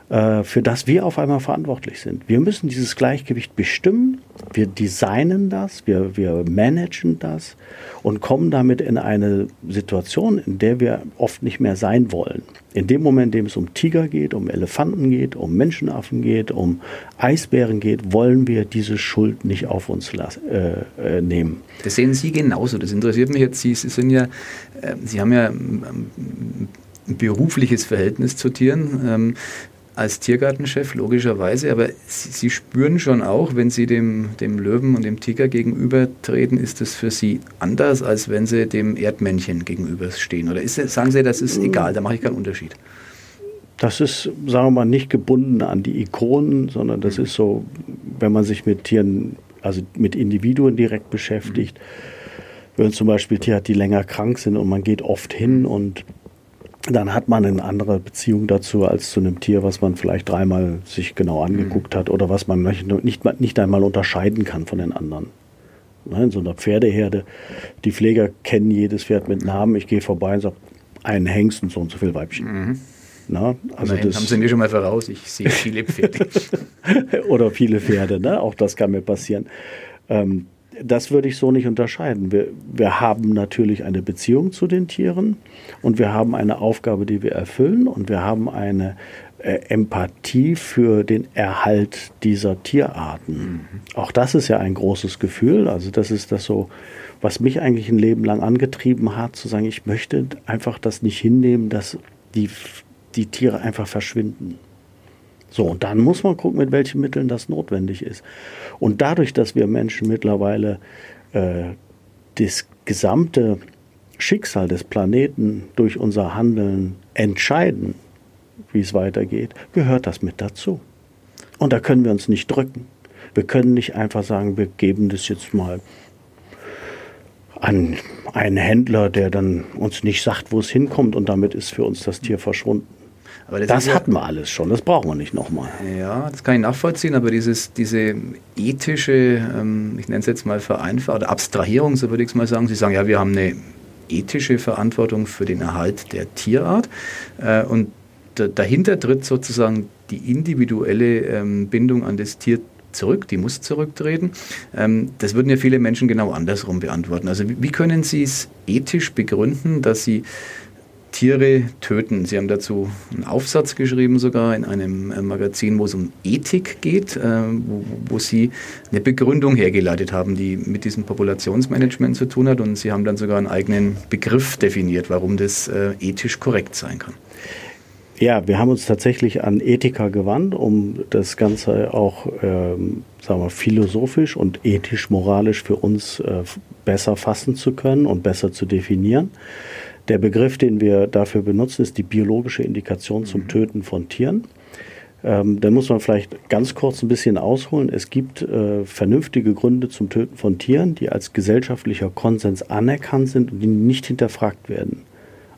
Äh, für das wir auf einmal verantwortlich sind. Wir müssen dieses Gleichgewicht bestimmen, wir designen das, wir, wir managen das und kommen damit in eine Situation, in der wir oft nicht mehr sein wollen. In dem Moment, in dem es um Tiger geht, um Elefanten geht, um Menschenaffen geht, um Eisbären geht, wollen wir diese Schuld nicht auf uns äh, äh, nehmen. Das sehen Sie genauso. Das interessiert mich jetzt. Sie, Sie sind ja, äh, Sie haben ja ähm, berufliches Verhältnis zu Tieren. Ähm, als Tiergartenchef, logischerweise, aber Sie, Sie, spüren schon auch, wenn Sie dem, dem Löwen und dem Tiger gegenübertreten, ist das für Sie anders, als wenn Sie dem Erdmännchen gegenüberstehen? Oder ist, sagen Sie, das ist egal, da mache ich keinen Unterschied? Das ist, sagen wir mal, nicht gebunden an die Ikonen, sondern das ist so, wenn man sich mit Tieren, also mit Individuen direkt beschäftigt. Wenn zum Beispiel Tiere hat, die länger krank sind und man geht oft hin und dann hat man eine andere Beziehung dazu als zu einem Tier, was man vielleicht dreimal sich genau angeguckt mhm. hat oder was man nicht, nicht einmal unterscheiden kann von den anderen. Ne, in so einer Pferdeherde, die Pfleger kennen jedes Pferd mit Namen. Ich gehe vorbei und sage, einen Hengst und so und so viel Weibchen. Mhm. Na, also Nein, das haben Sie mir schon mal voraus, ich sehe viele Pferde. oder viele Pferde, ne? auch das kann mir passieren. Ähm, das würde ich so nicht unterscheiden. Wir, wir haben natürlich eine Beziehung zu den Tieren und wir haben eine Aufgabe, die wir erfüllen und wir haben eine äh, Empathie für den Erhalt dieser Tierarten. Mhm. Auch das ist ja ein großes Gefühl. Also das ist das so, was mich eigentlich ein Leben lang angetrieben hat, zu sagen, ich möchte einfach das nicht hinnehmen, dass die, die Tiere einfach verschwinden. So, und dann muss man gucken, mit welchen Mitteln das notwendig ist. Und dadurch, dass wir Menschen mittlerweile äh, das gesamte Schicksal des Planeten durch unser Handeln entscheiden, wie es weitergeht, gehört das mit dazu. Und da können wir uns nicht drücken. Wir können nicht einfach sagen, wir geben das jetzt mal an einen Händler, der dann uns nicht sagt, wo es hinkommt und damit ist für uns das Tier verschwunden. Das, das hatten wir alles schon, das brauchen wir nicht nochmal. Ja, das kann ich nachvollziehen, aber dieses, diese ethische, ähm, ich nenne es jetzt mal Vereinfachung oder Abstrahierung, so würde ich es mal sagen, Sie sagen, ja, wir haben eine ethische Verantwortung für den Erhalt der Tierart. Äh, und dahinter tritt sozusagen die individuelle ähm, Bindung an das Tier zurück, die muss zurücktreten. Ähm, das würden ja viele Menschen genau andersrum beantworten. Also wie können Sie es ethisch begründen, dass Sie Tiere töten. Sie haben dazu einen Aufsatz geschrieben, sogar in einem äh, Magazin, wo es um Ethik geht, äh, wo, wo, Sie eine Begründung hergeleitet haben, die mit diesem Populationsmanagement zu tun hat. Und Sie haben dann sogar einen eigenen Begriff definiert, warum das äh, ethisch korrekt sein kann. Ja, wir haben uns tatsächlich an Ethiker gewandt, um das Ganze auch ähm, sagen wir, philosophisch und ethisch-moralisch für uns äh, besser fassen zu können und besser zu definieren. Der Begriff, den wir dafür benutzen, ist die biologische Indikation zum mhm. Töten von Tieren. Ähm, da muss man vielleicht ganz kurz ein bisschen ausholen. Es gibt äh, vernünftige Gründe zum Töten von Tieren, die als gesellschaftlicher Konsens anerkannt sind und die nicht hinterfragt werden.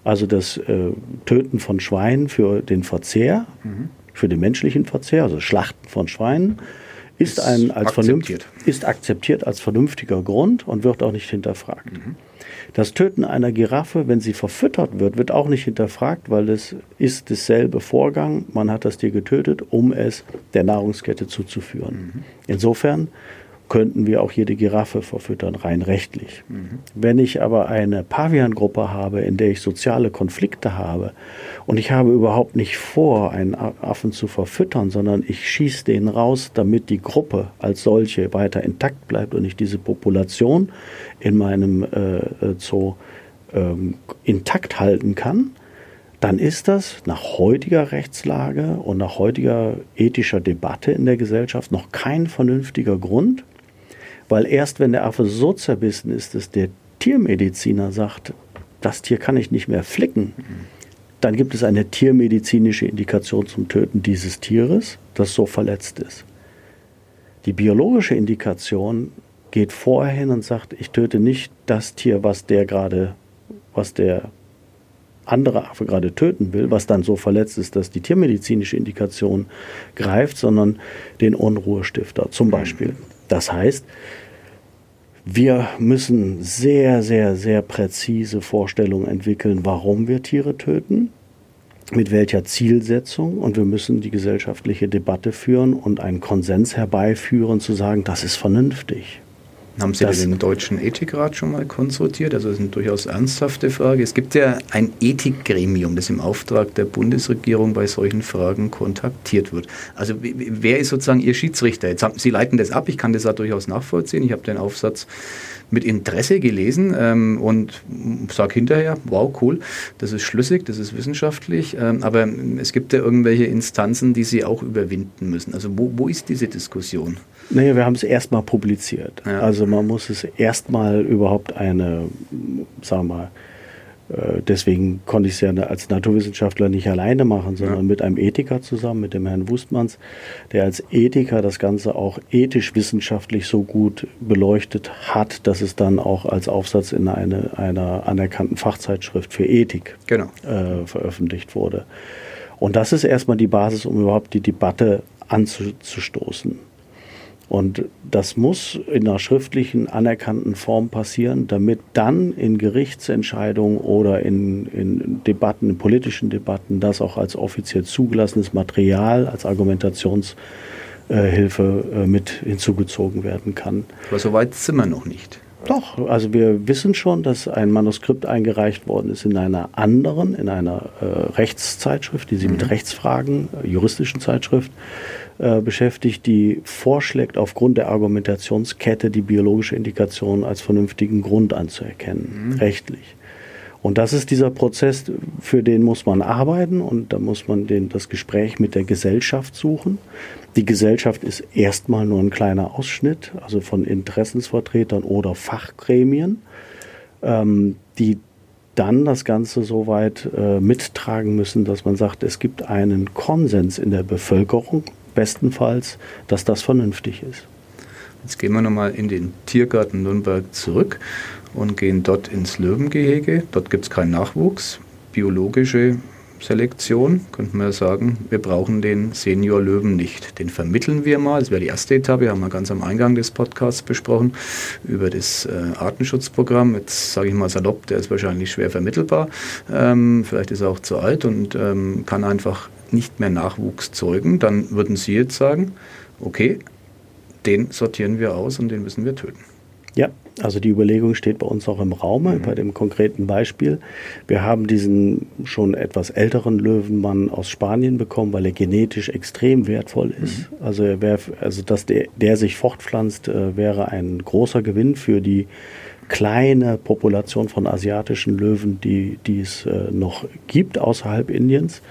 Also das äh, Töten von Schweinen für den Verzehr, mhm. für den menschlichen Verzehr, also Schlachten von Schweinen, ist, ist ein als akzeptiert. ist akzeptiert als vernünftiger Grund und wird auch nicht hinterfragt. Mhm. Das Töten einer Giraffe, wenn sie verfüttert wird, wird auch nicht hinterfragt, weil es ist dasselbe Vorgang. Man hat das Tier getötet, um es der Nahrungskette zuzuführen. Mhm. Insofern könnten wir auch jede Giraffe verfüttern, rein rechtlich. Mhm. Wenn ich aber eine Paviangruppe habe, in der ich soziale Konflikte habe und ich habe überhaupt nicht vor, einen Affen zu verfüttern, sondern ich schieße den raus, damit die Gruppe als solche weiter intakt bleibt und ich diese Population in meinem äh, äh Zoo ähm, intakt halten kann, dann ist das nach heutiger Rechtslage und nach heutiger ethischer Debatte in der Gesellschaft noch kein vernünftiger Grund, weil erst wenn der Affe so zerbissen ist, dass der Tiermediziner sagt, das Tier kann ich nicht mehr flicken, dann gibt es eine tiermedizinische Indikation zum Töten dieses Tieres, das so verletzt ist. Die biologische Indikation geht vorher hin und sagt, ich töte nicht das Tier, was der gerade, was der andere Affe gerade töten will, was dann so verletzt ist, dass die tiermedizinische Indikation greift, sondern den Unruhestifter zum Beispiel. Das heißt, wir müssen sehr, sehr, sehr präzise Vorstellungen entwickeln, warum wir Tiere töten. mit welcher Zielsetzung und wir müssen die gesellschaftliche Debatte führen und einen Konsens herbeiführen, zu sagen, das ist vernünftig. Haben Sie das den Deutschen Ethikrat schon mal konsultiert? Also das ist eine durchaus ernsthafte Frage. Es gibt ja ein Ethikgremium, das im Auftrag der Bundesregierung bei solchen Fragen kontaktiert wird. Also wer ist sozusagen Ihr Schiedsrichter? Jetzt haben, Sie leiten das ab, ich kann das auch durchaus nachvollziehen. Ich habe den Aufsatz mit Interesse gelesen ähm, und sage hinterher, wow, cool, das ist schlüssig, das ist wissenschaftlich, ähm, aber es gibt ja irgendwelche Instanzen, die Sie auch überwinden müssen. Also wo, wo ist diese Diskussion? Naja, wir haben es erstmal publiziert. Ja. Also man muss es erstmal überhaupt eine, sagen wir mal, äh, deswegen konnte ich es ja als Naturwissenschaftler nicht alleine machen, sondern ja. mit einem Ethiker zusammen, mit dem Herrn Wustmanns, der als Ethiker das Ganze auch ethisch-wissenschaftlich so gut beleuchtet hat, dass es dann auch als Aufsatz in eine, einer anerkannten Fachzeitschrift für Ethik genau. äh, veröffentlicht wurde. Und das ist erstmal die Basis, um überhaupt die Debatte anzustoßen. Und das muss in einer schriftlichen, anerkannten Form passieren, damit dann in Gerichtsentscheidungen oder in, in Debatten, in politischen Debatten, das auch als offiziell zugelassenes Material, als Argumentationshilfe äh, mit hinzugezogen werden kann. Aber so weit sind wir noch nicht. Doch, also wir wissen schon, dass ein Manuskript eingereicht worden ist in einer anderen, in einer äh, Rechtszeitschrift, die sich mhm. mit Rechtsfragen, äh, juristischen Zeitschrift äh, beschäftigt, die vorschlägt, aufgrund der Argumentationskette die biologische Indikation als vernünftigen Grund anzuerkennen, mhm. rechtlich. Und das ist dieser Prozess, für den muss man arbeiten und da muss man den, das Gespräch mit der Gesellschaft suchen. Die Gesellschaft ist erstmal nur ein kleiner Ausschnitt, also von Interessensvertretern oder Fachgremien, ähm, die dann das Ganze so weit äh, mittragen müssen, dass man sagt, es gibt einen Konsens in der Bevölkerung, bestenfalls, dass das vernünftig ist. Jetzt gehen wir nochmal in den Tiergarten Nürnberg zurück und gehen dort ins Löwengehege. Dort gibt es keinen Nachwuchs. Biologische Selektion, könnten wir sagen, wir brauchen den Senior-Löwen nicht. Den vermitteln wir mal. Das wäre die erste Etappe, haben wir ganz am Eingang des Podcasts besprochen, über das äh, Artenschutzprogramm. Jetzt sage ich mal salopp, der ist wahrscheinlich schwer vermittelbar. Ähm, vielleicht ist er auch zu alt und ähm, kann einfach nicht mehr Nachwuchs zeugen. Dann würden Sie jetzt sagen, okay, den sortieren wir aus und den müssen wir töten. Ja, also die Überlegung steht bei uns auch im Raum, mhm. bei dem konkreten Beispiel. Wir haben diesen schon etwas älteren Löwenmann aus Spanien bekommen, weil er genetisch extrem wertvoll ist. Mhm. Also, er wär, also dass der, der sich fortpflanzt, äh, wäre ein großer Gewinn für die kleine Population von asiatischen Löwen, die, die es äh, noch gibt außerhalb Indiens.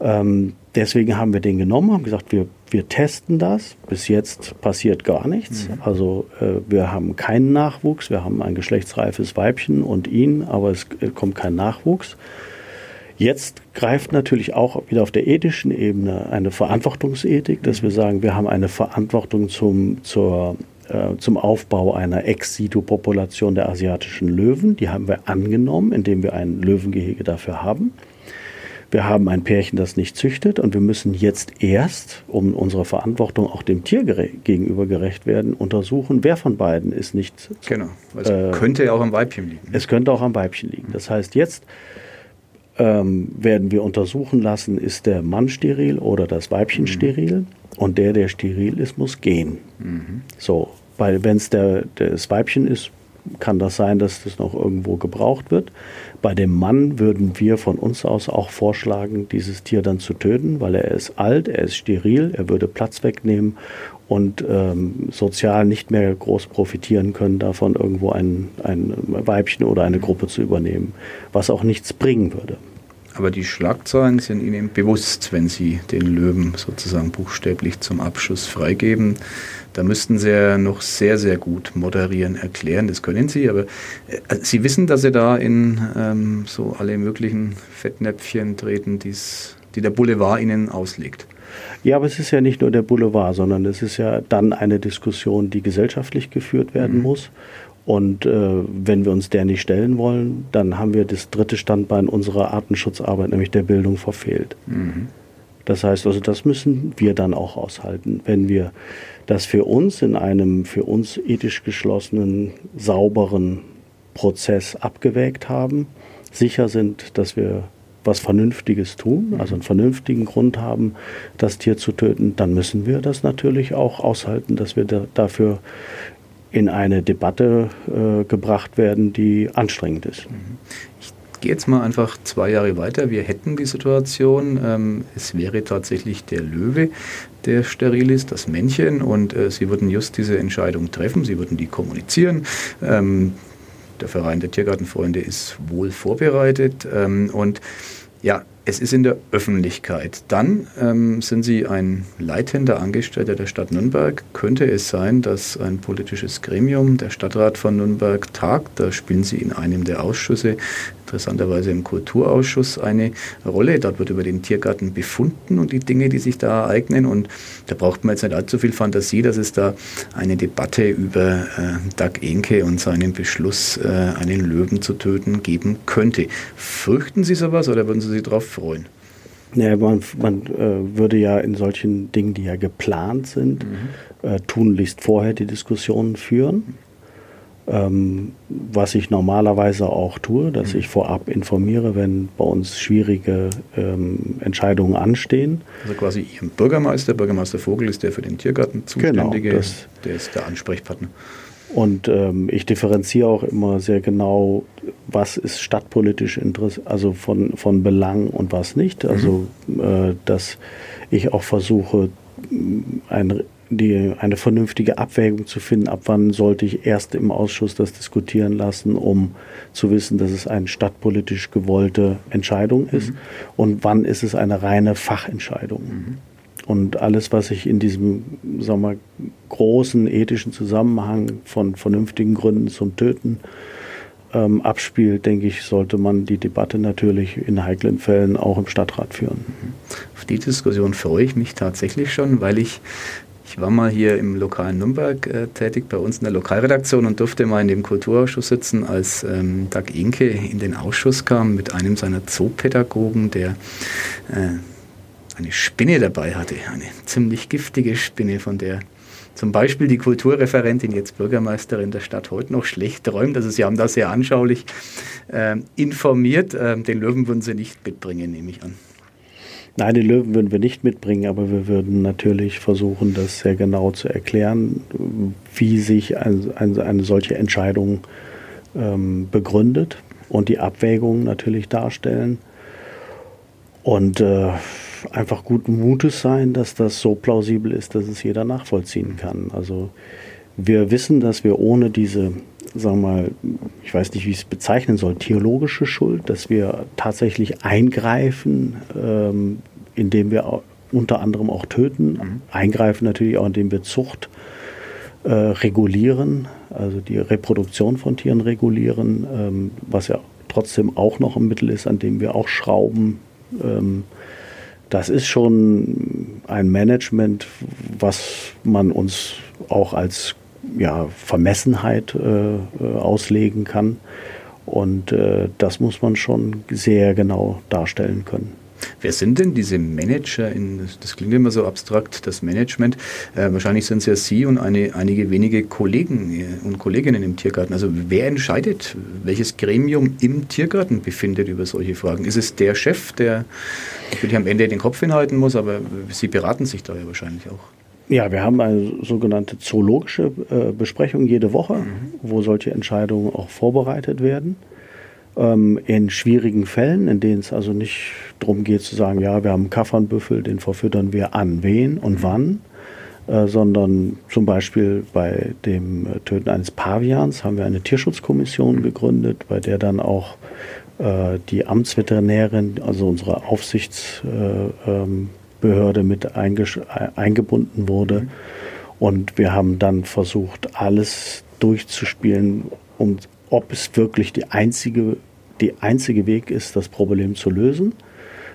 Ähm, deswegen haben wir den genommen, haben gesagt, wir, wir testen das. Bis jetzt passiert gar nichts. Mhm. Also äh, wir haben keinen Nachwuchs, wir haben ein geschlechtsreifes Weibchen und ihn, aber es äh, kommt kein Nachwuchs. Jetzt greift natürlich auch wieder auf der ethischen Ebene eine Verantwortungsethik, dass wir sagen, wir haben eine Verantwortung zum, zur, äh, zum Aufbau einer Ex-Situ-Population der asiatischen Löwen. Die haben wir angenommen, indem wir ein Löwengehege dafür haben. Wir haben ein Pärchen, das nicht züchtet und wir müssen jetzt erst, um unserer Verantwortung auch dem Tier gegenüber gerecht werden, untersuchen, wer von beiden ist nicht. Genau, es äh, könnte ja auch am Weibchen liegen. Es könnte auch am Weibchen liegen. Das heißt, jetzt ähm, werden wir untersuchen lassen, ist der Mann steril oder das Weibchen mhm. steril und der, der steril ist, muss gehen. Mhm. So, weil wenn es das Weibchen ist, kann das sein, dass das noch irgendwo gebraucht wird. Bei dem Mann würden wir von uns aus auch vorschlagen, dieses Tier dann zu töten, weil er ist alt, er ist steril, er würde Platz wegnehmen und ähm, sozial nicht mehr groß profitieren können, davon irgendwo ein, ein Weibchen oder eine Gruppe zu übernehmen, was auch nichts bringen würde. Aber die Schlagzeilen sind Ihnen bewusst, wenn Sie den Löwen sozusagen buchstäblich zum Abschuss freigeben. Da müssten Sie ja noch sehr, sehr gut moderieren, erklären. Das können Sie, aber äh, Sie wissen, dass Sie da in ähm, so alle möglichen Fettnäpfchen treten, die's, die der Boulevard Ihnen auslegt. Ja, aber es ist ja nicht nur der Boulevard, sondern es ist ja dann eine Diskussion, die gesellschaftlich geführt werden mhm. muss. Und äh, wenn wir uns der nicht stellen wollen, dann haben wir das dritte Standbein unserer Artenschutzarbeit, nämlich der Bildung, verfehlt. Mhm. Das heißt also, das müssen wir dann auch aushalten. Wenn wir das für uns in einem für uns ethisch geschlossenen, sauberen Prozess abgewägt haben, sicher sind, dass wir was Vernünftiges tun, also einen vernünftigen Grund haben, das Tier zu töten, dann müssen wir das natürlich auch aushalten, dass wir da, dafür in eine Debatte äh, gebracht werden, die anstrengend ist. Ich gehe jetzt mal einfach zwei Jahre weiter. Wir hätten die Situation, ähm, es wäre tatsächlich der Löwe, der steril ist, das Männchen, und äh, Sie würden just diese Entscheidung treffen, Sie würden die kommunizieren. Ähm, der Verein der Tiergartenfreunde ist wohl vorbereitet ähm, und ja, es ist in der Öffentlichkeit. Dann ähm, sind Sie ein leitender Angestellter der Stadt Nürnberg. Könnte es sein, dass ein politisches Gremium, der Stadtrat von Nürnberg, tagt? Da spielen Sie in einem der Ausschüsse interessanterweise im Kulturausschuss eine Rolle. Dort wird über den Tiergarten befunden und die Dinge, die sich da ereignen. Und da braucht man jetzt nicht allzu viel Fantasie, dass es da eine Debatte über äh, Doug Enke und seinen Beschluss, äh, einen Löwen zu töten, geben könnte. Fürchten Sie sowas oder würden Sie sich darauf freuen? Ja, man, man äh, würde ja in solchen Dingen, die ja geplant sind, mhm. äh, tunlichst vorher die Diskussionen führen. Ähm, was ich normalerweise auch tue, dass mhm. ich vorab informiere, wenn bei uns schwierige ähm, Entscheidungen anstehen. Also quasi Ihrem Bürgermeister, Bürgermeister Vogel ist der für den Tiergarten genau, zuständige, genau, das, der ist der Ansprechpartner. Und ähm, ich differenziere auch immer sehr genau, was ist stadtpolitisch interessant, also von, von Belang und was nicht. Also, mhm. äh, dass ich auch versuche, ein die, eine vernünftige Abwägung zu finden, ab wann sollte ich erst im Ausschuss das diskutieren lassen, um zu wissen, dass es eine stadtpolitisch gewollte Entscheidung ist mhm. und wann ist es eine reine Fachentscheidung. Mhm. Und alles, was sich in diesem sagen wir, großen ethischen Zusammenhang von vernünftigen Gründen zum Töten ähm, abspielt, denke ich, sollte man die Debatte natürlich in heiklen Fällen auch im Stadtrat führen. Auf die Diskussion freue ich mich tatsächlich schon, weil ich ich war mal hier im lokalen Nürnberg äh, tätig, bei uns in der Lokalredaktion und durfte mal in dem Kulturausschuss sitzen, als ähm, Doug Inke in den Ausschuss kam mit einem seiner Zoopädagogen, der äh, eine Spinne dabei hatte, eine ziemlich giftige Spinne, von der zum Beispiel die Kulturreferentin, jetzt Bürgermeisterin der Stadt, heute noch schlecht träumt. Also Sie haben das sehr anschaulich äh, informiert. Äh, den Löwen würden Sie nicht mitbringen, nehme ich an. Nein, den Löwen würden wir nicht mitbringen, aber wir würden natürlich versuchen, das sehr genau zu erklären, wie sich ein, ein, eine solche Entscheidung ähm, begründet und die Abwägungen natürlich darstellen. Und äh, einfach guten Mutes sein, dass das so plausibel ist, dass es jeder nachvollziehen kann. Also wir wissen, dass wir ohne diese, sagen wir mal, ich weiß nicht, wie ich es bezeichnen soll, theologische Schuld, dass wir tatsächlich eingreifen, ähm, indem wir unter anderem auch töten, mhm. eingreifen natürlich auch, indem wir Zucht äh, regulieren, also die Reproduktion von Tieren regulieren, ähm, was ja trotzdem auch noch ein Mittel ist, an dem wir auch schrauben. Ähm, das ist schon ein Management, was man uns auch als ja, Vermessenheit äh, äh, auslegen kann. Und äh, das muss man schon sehr genau darstellen können. Wer sind denn diese Manager? In, das klingt immer so abstrakt, das Management. Äh, wahrscheinlich sind es ja Sie und eine, einige wenige Kollegen äh, und Kolleginnen im Tiergarten. Also wer entscheidet, welches Gremium im Tiergarten befindet über solche Fragen? Ist es der Chef, der natürlich am Ende den Kopf hinhalten muss, aber Sie beraten sich da ja wahrscheinlich auch. Ja, wir haben eine sogenannte zoologische äh, Besprechung jede Woche, mhm. wo solche Entscheidungen auch vorbereitet werden. Ähm, in schwierigen Fällen, in denen es also nicht darum geht zu sagen, ja, wir haben einen Kaffernbüffel, den verfüttern wir an wen und mhm. wann, äh, sondern zum Beispiel bei dem Töten eines Pavians haben wir eine Tierschutzkommission gegründet, bei der dann auch äh, die Amtsveterinärin, also unsere Aufsichtsbehörde äh, ähm, mit eingebunden wurde. Mhm. Und wir haben dann versucht, alles durchzuspielen, um, ob es wirklich die einzige, die einzige Weg ist, das Problem zu lösen.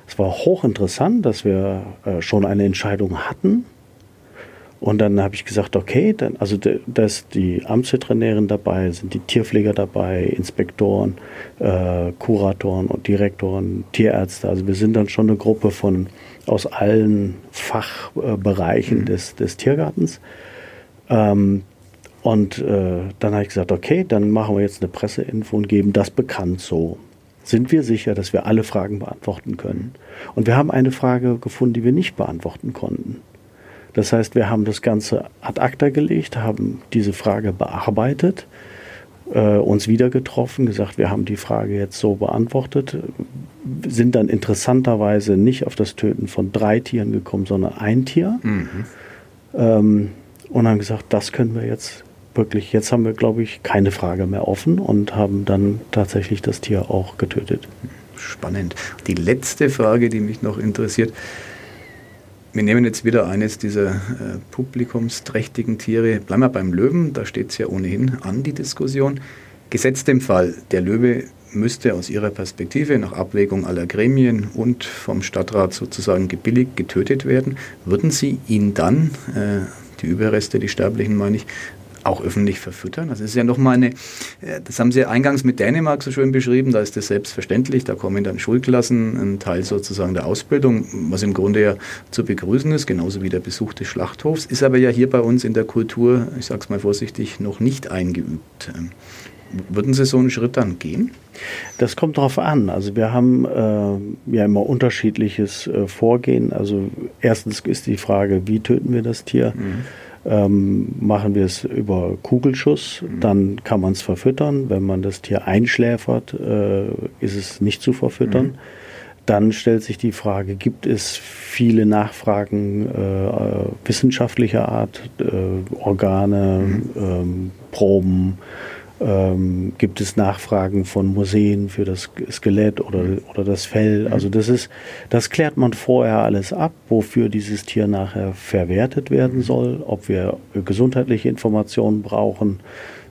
Es war hochinteressant, dass wir äh, schon eine Entscheidung hatten. Und dann habe ich gesagt, okay, dann, also da ist die Amtsveterinärin dabei, sind die Tierpfleger dabei, Inspektoren, äh, Kuratoren und Direktoren, Tierärzte. Also wir sind dann schon eine Gruppe von aus allen Fachbereichen mhm. des, des Tiergartens. Ähm, und äh, dann habe ich gesagt, okay, dann machen wir jetzt eine Presseinfo und geben das bekannt so. sind wir sicher, dass wir alle Fragen beantworten können. Und wir haben eine Frage gefunden, die wir nicht beantworten konnten. Das heißt, wir haben das Ganze ad acta gelegt, haben diese Frage bearbeitet, äh, uns wieder getroffen, gesagt, wir haben die Frage jetzt so beantwortet, sind dann interessanterweise nicht auf das Töten von drei Tieren gekommen, sondern ein Tier. Mhm. Ähm, und haben gesagt, das können wir jetzt wirklich, jetzt haben wir, glaube ich, keine Frage mehr offen und haben dann tatsächlich das Tier auch getötet. Spannend. Die letzte Frage, die mich noch interessiert, wir nehmen jetzt wieder eines dieser äh, publikumsträchtigen Tiere. Bleiben wir beim Löwen, da steht es ja ohnehin an, die Diskussion. Gesetzt dem Fall, der Löwe müsste aus Ihrer Perspektive nach Abwägung aller Gremien und vom Stadtrat sozusagen gebilligt getötet werden. Würden Sie ihn dann, äh, die Überreste, die Sterblichen meine ich, auch öffentlich verfüttern. Es ist ja nochmal eine, äh, das haben Sie eingangs mit Dänemark so schön beschrieben, da ist das selbstverständlich, da kommen dann Schulklassen, ein Teil sozusagen der Ausbildung, was im Grunde ja zu begrüßen ist, genauso wie der Besuch des Schlachthofs, ist aber ja hier bei uns in der Kultur, ich sage es mal vorsichtig, noch nicht eingeübt. Ähm, würden Sie so einen Schritt dann gehen? Das kommt darauf an. Also wir haben äh, ja immer unterschiedliches äh, Vorgehen. Also erstens ist die Frage, wie töten wir das Tier? Mhm. Ähm, machen wir es über Kugelschuss, mhm. dann kann man es verfüttern. Wenn man das Tier einschläfert, äh, ist es nicht zu verfüttern. Mhm. Dann stellt sich die Frage, gibt es viele Nachfragen äh, wissenschaftlicher Art, äh, Organe, mhm. ähm, Proben, ähm, gibt es Nachfragen von Museen für das Skelett oder, oder das Fell. Mhm. Also das ist, das klärt man vorher alles ab, wofür dieses Tier nachher verwertet werden mhm. soll, ob wir gesundheitliche Informationen brauchen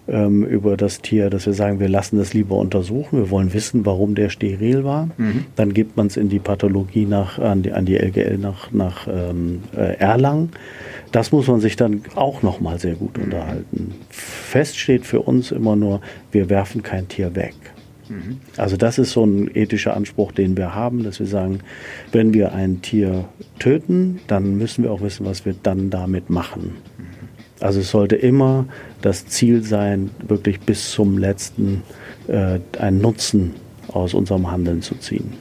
ähm, über das Tier, dass wir sagen, wir lassen das lieber untersuchen, wir wollen wissen, warum der steril war. Mhm. Dann gibt man es in die Pathologie nach, an, die, an die LGL nach, nach ähm, äh, Erlangen. Das muss man sich dann auch nochmal sehr gut unterhalten. Fest steht für uns immer nur, wir werfen kein Tier weg. Mhm. Also das ist so ein ethischer Anspruch, den wir haben, dass wir sagen, wenn wir ein Tier töten, dann müssen wir auch wissen, was wir dann damit machen. Also es sollte immer das Ziel sein, wirklich bis zum letzten äh, einen Nutzen aus unserem Handeln zu ziehen.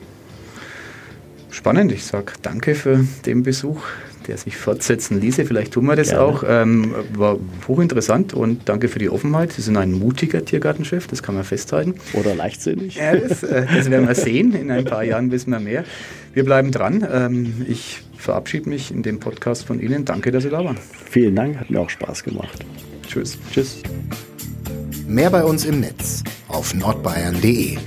Spannend, ich sage danke für den Besuch der sich fortsetzen ließe. Vielleicht tun wir das Gerne. auch. Ähm, war hochinteressant und danke für die Offenheit. Sie sind ein mutiger Tiergartenchef, das kann man festhalten. Oder leichtsinnig. Ja, das, äh, das werden wir sehen. In ein paar Jahren wissen wir mehr. Wir bleiben dran. Ähm, ich verabschiede mich in dem Podcast von Ihnen. Danke, dass Sie da waren. Vielen Dank, hat mir auch Spaß gemacht. Tschüss. Tschüss. Mehr bei uns im Netz auf nordbayern.de